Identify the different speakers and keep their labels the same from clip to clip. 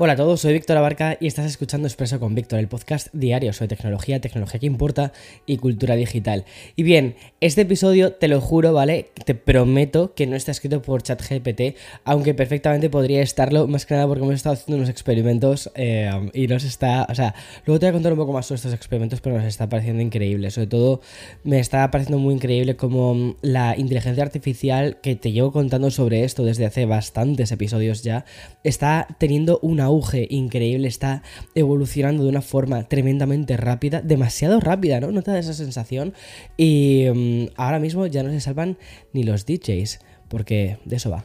Speaker 1: Hola a todos, soy Víctor Abarca y estás escuchando Expreso con Víctor, el podcast diario sobre tecnología, tecnología que importa y cultura digital. Y bien, este episodio, te lo juro, ¿vale? Te prometo que no está escrito por ChatGPT, aunque perfectamente podría estarlo, más que nada porque hemos estado haciendo unos experimentos eh, y nos está, o sea, luego te voy a contar un poco más sobre estos experimentos, pero nos está pareciendo increíble. Sobre todo, me está pareciendo muy increíble como la inteligencia artificial que te llevo contando sobre esto desde hace bastantes episodios ya, está teniendo una auge increíble, está evolucionando de una forma tremendamente rápida, demasiado rápida, ¿no? ¿No te da esa sensación? Y mm, ahora mismo ya no se salvan ni los DJs, porque de eso va.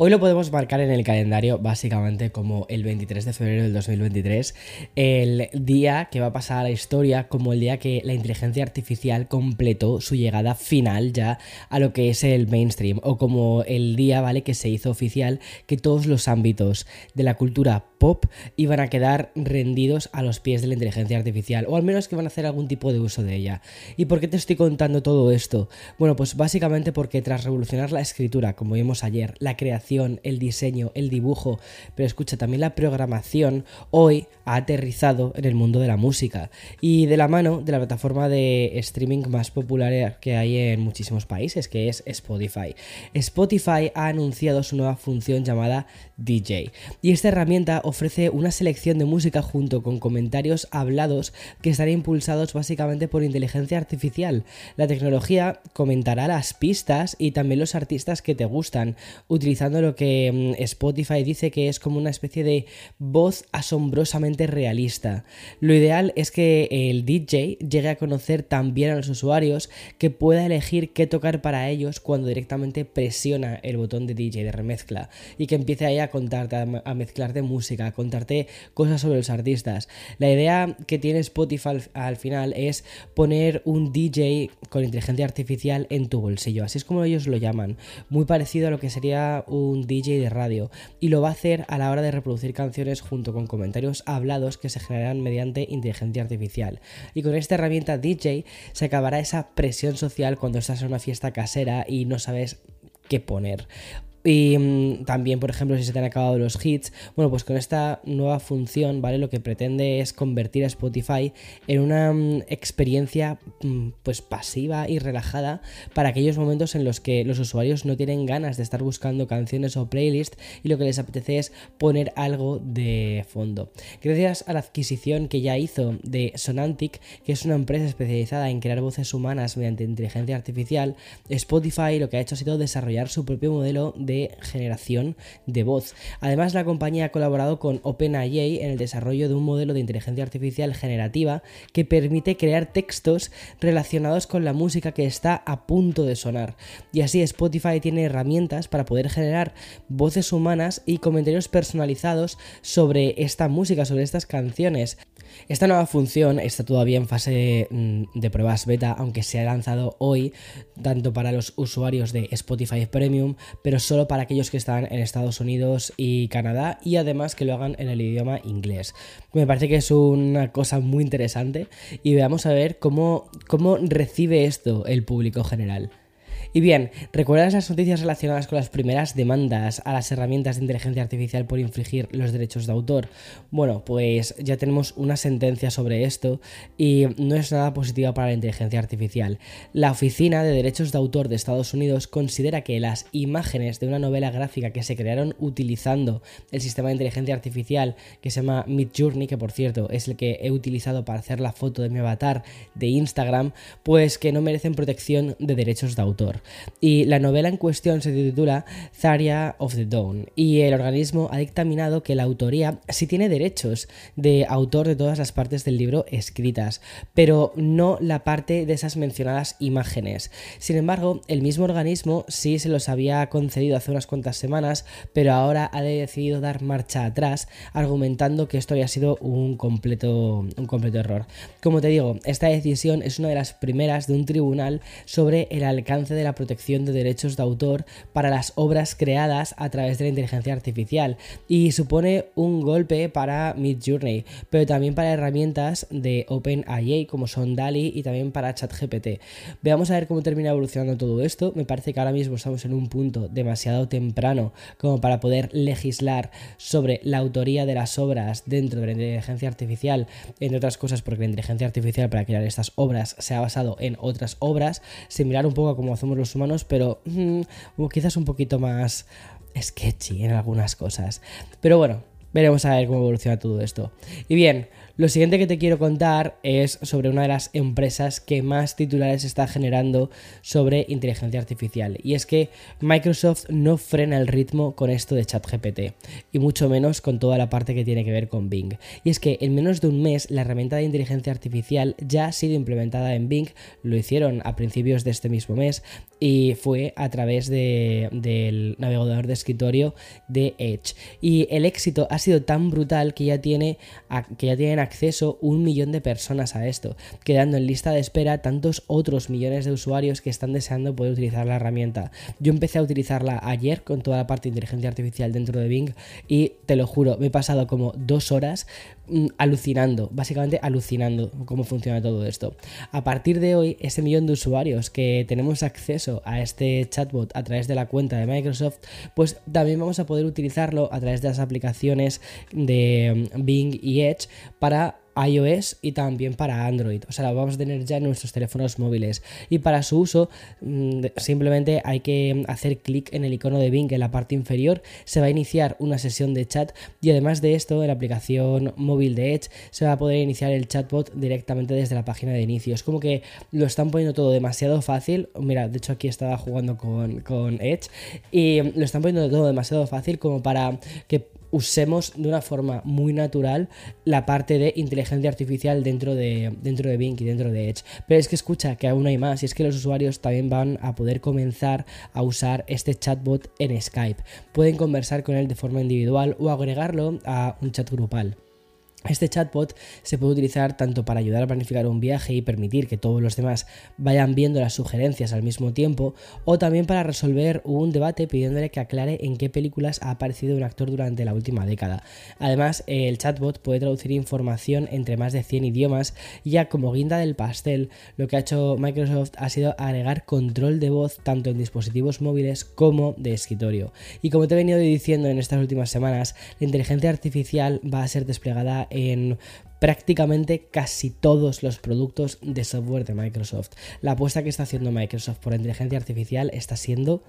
Speaker 1: Hoy lo podemos marcar en el calendario básicamente como el 23 de febrero del 2023, el día que va a pasar a la historia como el día que la inteligencia artificial completó su llegada final ya a lo que es el mainstream o como el día, ¿vale? Que se hizo oficial que todos los ámbitos de la cultura pop iban a quedar rendidos a los pies de la inteligencia artificial, o al menos que van a hacer algún tipo de uso de ella. ¿Y por qué te estoy contando todo esto? Bueno, pues básicamente porque tras revolucionar la escritura, como vimos ayer, la creación, el diseño, el dibujo, pero escucha también la programación, hoy ha aterrizado en el mundo de la música y de la mano de la plataforma de streaming más popular que hay en muchísimos países, que es Spotify. Spotify ha anunciado su nueva función llamada DJ y esta herramienta ofrece una selección de música junto con comentarios hablados que están impulsados básicamente por inteligencia artificial. La tecnología comentará las pistas y también los artistas que te gustan, utilizando lo que mm, Spotify dice que es como una especie de voz asombrosamente realista. Lo ideal es que el DJ llegue a conocer también a los usuarios, que pueda elegir qué tocar para ellos cuando directamente presiona el botón de DJ de remezcla y que empiece ahí a contarte, a mezclarte música contarte cosas sobre los artistas. La idea que tiene Spotify al, final es poner un DJ con inteligencia artificial en tu bolsillo, así es como ellos lo llaman, muy parecido a lo que sería un DJ de radio, y lo va a hacer a la hora de reproducir canciones junto con comentarios hablados que se generan mediante inteligencia artificial. Y con esta herramienta DJ se acabará esa presión social cuando estás en una fiesta casera y no sabes qué poner. Y mm, también, por ejemplo, si se te han acabado los hits, bueno, pues con esta nueva función, ¿vale? Lo que pretende es convertir a Spotify en una mm, experiencia mm, pues pasiva y relajada para aquellos momentos en los que los usuarios no tienen ganas de estar buscando canciones o playlists y lo que les apetece es poner algo de fondo. Gracias a la adquisición que ya hizo de Sonantic, que es una empresa especializada en crear voces humanas mediante inteligencia artificial, Spotify lo que ha hecho ha sido desarrollar su propio modelo de generación de voz. Además, la compañía ha colaborado con OpenAI en el desarrollo de un modelo de inteligencia artificial generativa que permite crear textos relacionados con la música que está a punto de sonar. Y así Spotify tiene herramientas para poder generar voces humanas y comentarios personalizados sobre esta música, sobre estas canciones. Esta nueva función está todavía en fase mm, de pruebas beta, aunque se ha lanzado hoy tanto para los usuarios de Spotify Premium, pero solo para aquellos que están en Estados Unidos y Canadá y además que lo hagan en el idioma inglés. Me parece que es una cosa muy interesante y veamos a ver cómo, cómo recibe esto el público general. Y bien, ¿recuerdas las noticias relacionadas con las primeras demandas a las herramientas de inteligencia artificial por infringir los derechos de autor? Bueno, pues ya tenemos una sentencia sobre esto y no es nada positiva para la inteligencia artificial. La Oficina de Derechos de Autor de Estados Unidos considera que las imágenes de una novela gráfica que se crearon utilizando el sistema de inteligencia artificial que se llama Midjourney, que por cierto es el que he utilizado para hacer la foto de mi avatar de Instagram, pues que no merecen protección de derechos de autor. Y la novela en cuestión se titula Zaria of the Dawn y el organismo ha dictaminado que la autoría sí tiene derechos de autor de todas las partes del libro escritas, pero no la parte de esas mencionadas imágenes. Sin embargo, el mismo organismo sí se los había concedido hace unas cuantas semanas, pero ahora ha decidido dar marcha atrás, argumentando que esto había sido un completo, un completo error. Como te digo, esta decisión es una de las primeras de un tribunal sobre el alcance de la protección de derechos de autor para las obras creadas a través de la inteligencia artificial y supone un golpe para Midjourney, pero también para herramientas de OpenAI como son DALI y también para ChatGPT. Veamos a ver cómo termina evolucionando todo esto. Me parece que ahora mismo estamos en un punto demasiado temprano como para poder legislar sobre la autoría de las obras dentro de la inteligencia artificial, entre otras cosas porque la inteligencia artificial para crear estas obras se ha basado en otras obras, similar un poco a como hacemos los humanos, pero mm, quizás un poquito más sketchy en algunas cosas. Pero bueno, veremos a ver cómo evoluciona todo esto. Y bien, lo siguiente que te quiero contar es sobre una de las empresas que más titulares está generando sobre inteligencia artificial. Y es que Microsoft no frena el ritmo con esto de ChatGPT, y mucho menos con toda la parte que tiene que ver con Bing. Y es que en menos de un mes la herramienta de inteligencia artificial ya ha sido implementada en Bing, lo hicieron a principios de este mismo mes, y fue a través del navegador de escritorio de Edge. Y el éxito ha sido tan brutal que ya tiene que ya tienen acceso un millón de personas a esto, quedando en lista de espera tantos otros millones de usuarios que están deseando poder utilizar la herramienta. Yo empecé a utilizarla ayer con toda la parte de inteligencia artificial dentro de Bing y te lo juro, me he pasado como dos horas mm, alucinando, básicamente alucinando cómo funciona todo esto. A partir de hoy, ese millón de usuarios que tenemos acceso a este chatbot a través de la cuenta de Microsoft, pues también vamos a poder utilizarlo a través de las aplicaciones de mm, Bing y Edge para iOS y también para Android. O sea, lo vamos a tener ya en nuestros teléfonos móviles. Y para su uso, mm, simplemente hay que hacer clic en el icono de Bing en la parte inferior. Se va a iniciar una sesión de chat. Y además de esto, en la aplicación móvil de Edge se va a poder iniciar el chatbot directamente desde la página de inicio. Es como que lo están poniendo todo demasiado fácil. Mira, de hecho aquí estaba jugando con, con Edge. Y lo están poniendo todo demasiado fácil como para que usemos de una forma muy natural la parte de inteligencia artificial dentro de, dentro de Bing y dentro de Edge. Pero es que escucha que aún hay más y es que los usuarios también van a poder comenzar a usar este chatbot en Skype. Pueden conversar con él de forma individual o agregarlo a un chat grupal. Este chatbot se puede utilizar tanto para ayudar a planificar un viaje y permitir que todos los demás vayan viendo las sugerencias al mismo tiempo, o también para resolver un debate pidiéndole que aclare en qué películas ha aparecido un actor durante la última década. Además, el chatbot puede traducir información entre más de 100 idiomas, ya como guinda del pastel, lo que ha hecho Microsoft ha sido agregar control de voz tanto en dispositivos móviles como de escritorio. Y como te he venido diciendo en estas últimas semanas, la inteligencia artificial va a ser desplegada en prácticamente casi todos los productos de software de Microsoft. La apuesta que está haciendo Microsoft por inteligencia artificial está siendo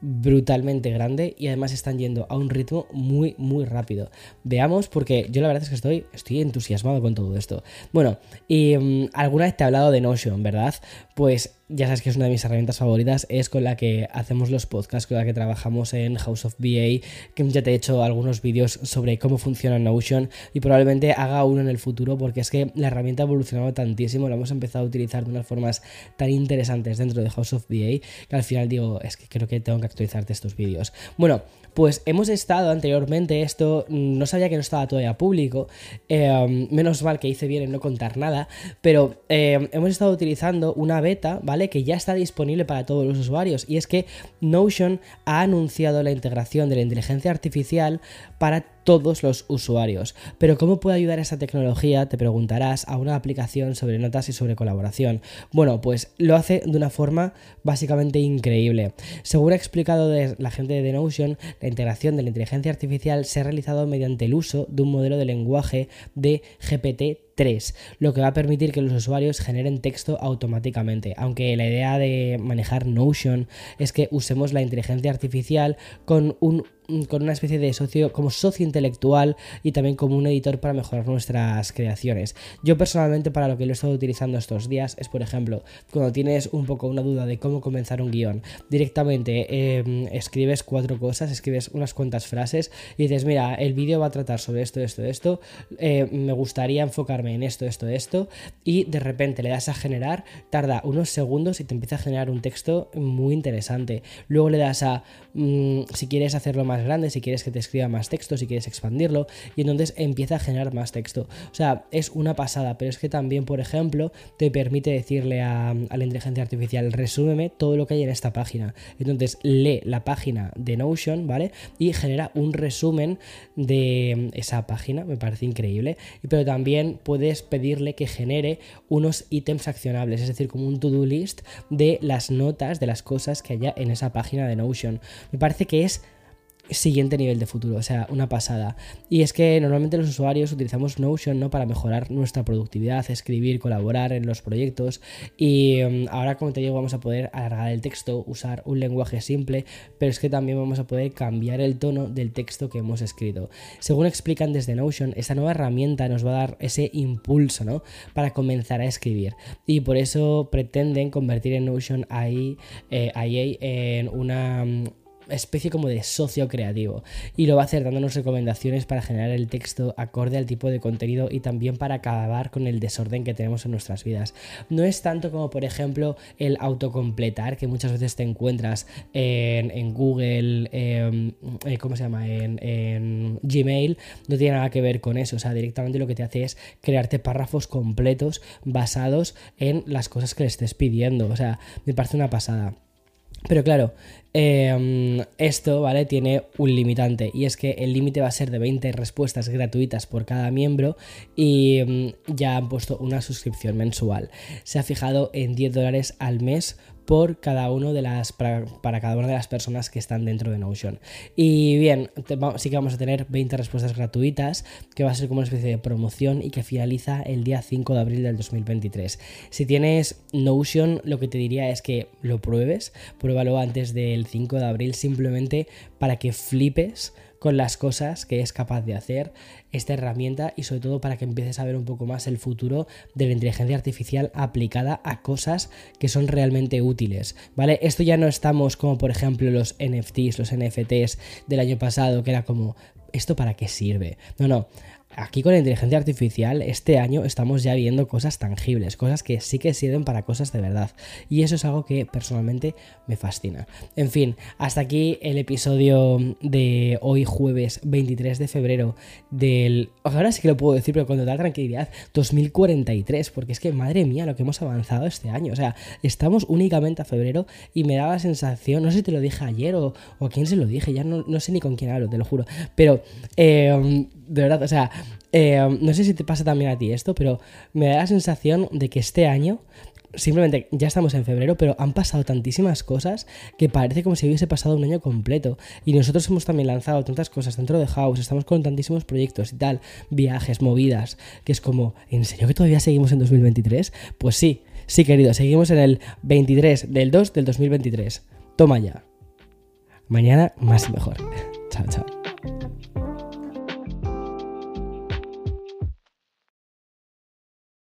Speaker 1: brutalmente grande y además están yendo a un ritmo muy muy rápido. Veamos porque yo la verdad es que estoy, estoy entusiasmado con todo esto. Bueno, y mm, alguna vez te he hablado de Notion, ¿verdad? Pues ya sabes que es una de mis herramientas favoritas, es con la que hacemos los podcasts, con la que trabajamos en House of BA, que ya te he hecho algunos vídeos sobre cómo funciona Notion y probablemente haga uno en el futuro porque es que la herramienta ha evolucionado tantísimo, la hemos empezado a utilizar de unas formas tan interesantes dentro de House of BA que al final digo, es que creo que tengo que actualizarte estos vídeos. Bueno, pues hemos estado anteriormente, esto no sabía que no estaba todavía público, em, menos mal que hice bien en no contar nada, pero em, hemos estado utilizando una beta, ¿vale? Que ya está disponible para todos los usuarios. Y es que Notion ha anunciado la integración de la inteligencia artificial para todos los usuarios. Pero ¿cómo puede ayudar esa tecnología, te preguntarás, a una aplicación sobre notas y sobre colaboración? Bueno, pues lo hace de una forma básicamente increíble. Según ha explicado la gente de Notion, la integración de la inteligencia artificial se ha realizado mediante el uso de un modelo de lenguaje de GPT 3, lo que va a permitir que los usuarios generen texto automáticamente. Aunque la idea de manejar Notion es que usemos la inteligencia artificial con un con una especie de socio como socio intelectual y también como un editor para mejorar nuestras creaciones. Yo personalmente para lo que lo he estado utilizando estos días es por ejemplo cuando tienes un poco una duda de cómo comenzar un guion directamente em, escribes cuatro cosas, escribes unas cuantas frases y dices mira el vídeo va a tratar sobre esto, esto, esto, eh, me gustaría enfocar en esto, esto, esto, y de repente le das a generar, tarda unos segundos y te empieza a generar un texto muy interesante. Luego le das a, mm, si quieres hacerlo más grande, si quieres que te escriba más texto, si quieres expandirlo, y entonces empieza a generar más texto. O sea, es una pasada, pero es que también, por ejemplo, te permite decirle a, a la inteligencia artificial, resúmeme todo lo que hay en esta página. Entonces lee la página de Notion, ¿vale? Y genera un resumen de esa página, me parece increíble. Pero también puedes pedirle que genere unos ítems accionables, es decir, como un to-do list de las notas, de las cosas que haya en esa página de Notion. Me parece que es siguiente nivel de futuro, o sea, una pasada. Y es que normalmente los usuarios utilizamos Notion ¿no? para mejorar nuestra productividad, escribir, colaborar en los proyectos y mm, ahora como te digo vamos a poder alargar el texto, usar un lenguaje simple, pero es que también vamos a poder cambiar el tono del texto que hemos escrito. Según explican desde Notion, esta nueva herramienta nos va a dar ese impulso ¿no? para comenzar a escribir y por eso pretenden convertir en Notion AI, eh, IA en una mm, especie como de socio creativo y lo va a hacer dándonos recomendaciones para generar el texto acorde al tipo de contenido y también para acabar con el desorden que tenemos en nuestras vidas. No es tanto como por ejemplo el autocompletar que muchas veces te encuentras en, Google, em, eh, ¿cómo se llama? En, en, Gmail, no tiene nada que ver con eso, o sea, directamente lo que te hace es crearte párrafos completos basados en las cosas que le estés pidiendo, o sea, me parece una pasada. Pero claro, em, esto, ¿vale? Tiene un limitante y es que el límite va a ser de 20 respuestas gratuitas por cada miembro y em, ya han puesto una suscripción mensual. Se ha fijado en 10 dólares al mes por cada uno de las para, cada una de las personas que están dentro de Notion. Y bien, sí que vamos a tener 20 respuestas gratuitas, que va a ser como una especie de promoción y que finaliza el día 5 de abril del 2023. Si tienes Notion, lo que te diría es que lo pruebes, pruébalo antes del 5 de abril simplemente para que flipes con las cosas que es capaz de hacer esta herramienta y sobre todo para que empieces a ver un poco más el futuro de la inteligencia artificial aplicada a cosas que son realmente útiles, ¿vale? Esto ya no estamos como por ejemplo los NFTs, los NFTs del año pasado, que era como, ¿esto para qué sirve? No, no, aquí con la inteligencia artificial este año estamos ya viendo cosas tangibles, cosas que sí que sirven para cosas de verdad. Y eso es algo que personalmente me fascina. En fin, hasta aquí el episodio de hoy jueves 23 de febrero del... Ahora sí que lo puedo decir, pero con total tranquilidad, 2043, porque es que madre mía lo que hemos avanzado este año. O sea, estamos únicamente a febrero y me da la sensación, no sé si te lo dije ayer o, a quién se lo dije, ya no, no sé ni con quién hablo, te lo juro, pero... Eh, de verdad, o sea, eh, no sé si te pasa también a ti esto, pero me da la sensación de que este año, simplemente ya estamos en febrero, pero han pasado tantísimas cosas que parece como si hubiese pasado un año completo. Y nosotros hemos también lanzado tantas cosas dentro de House, estamos con tantísimos proyectos y tal, viajes, movidas, que es como, ¿en serio que todavía seguimos en 2023? Pues sí, sí querido, seguimos en el 23 del 2 del 2023. Toma ya. Mañana más y mejor. chao, chao.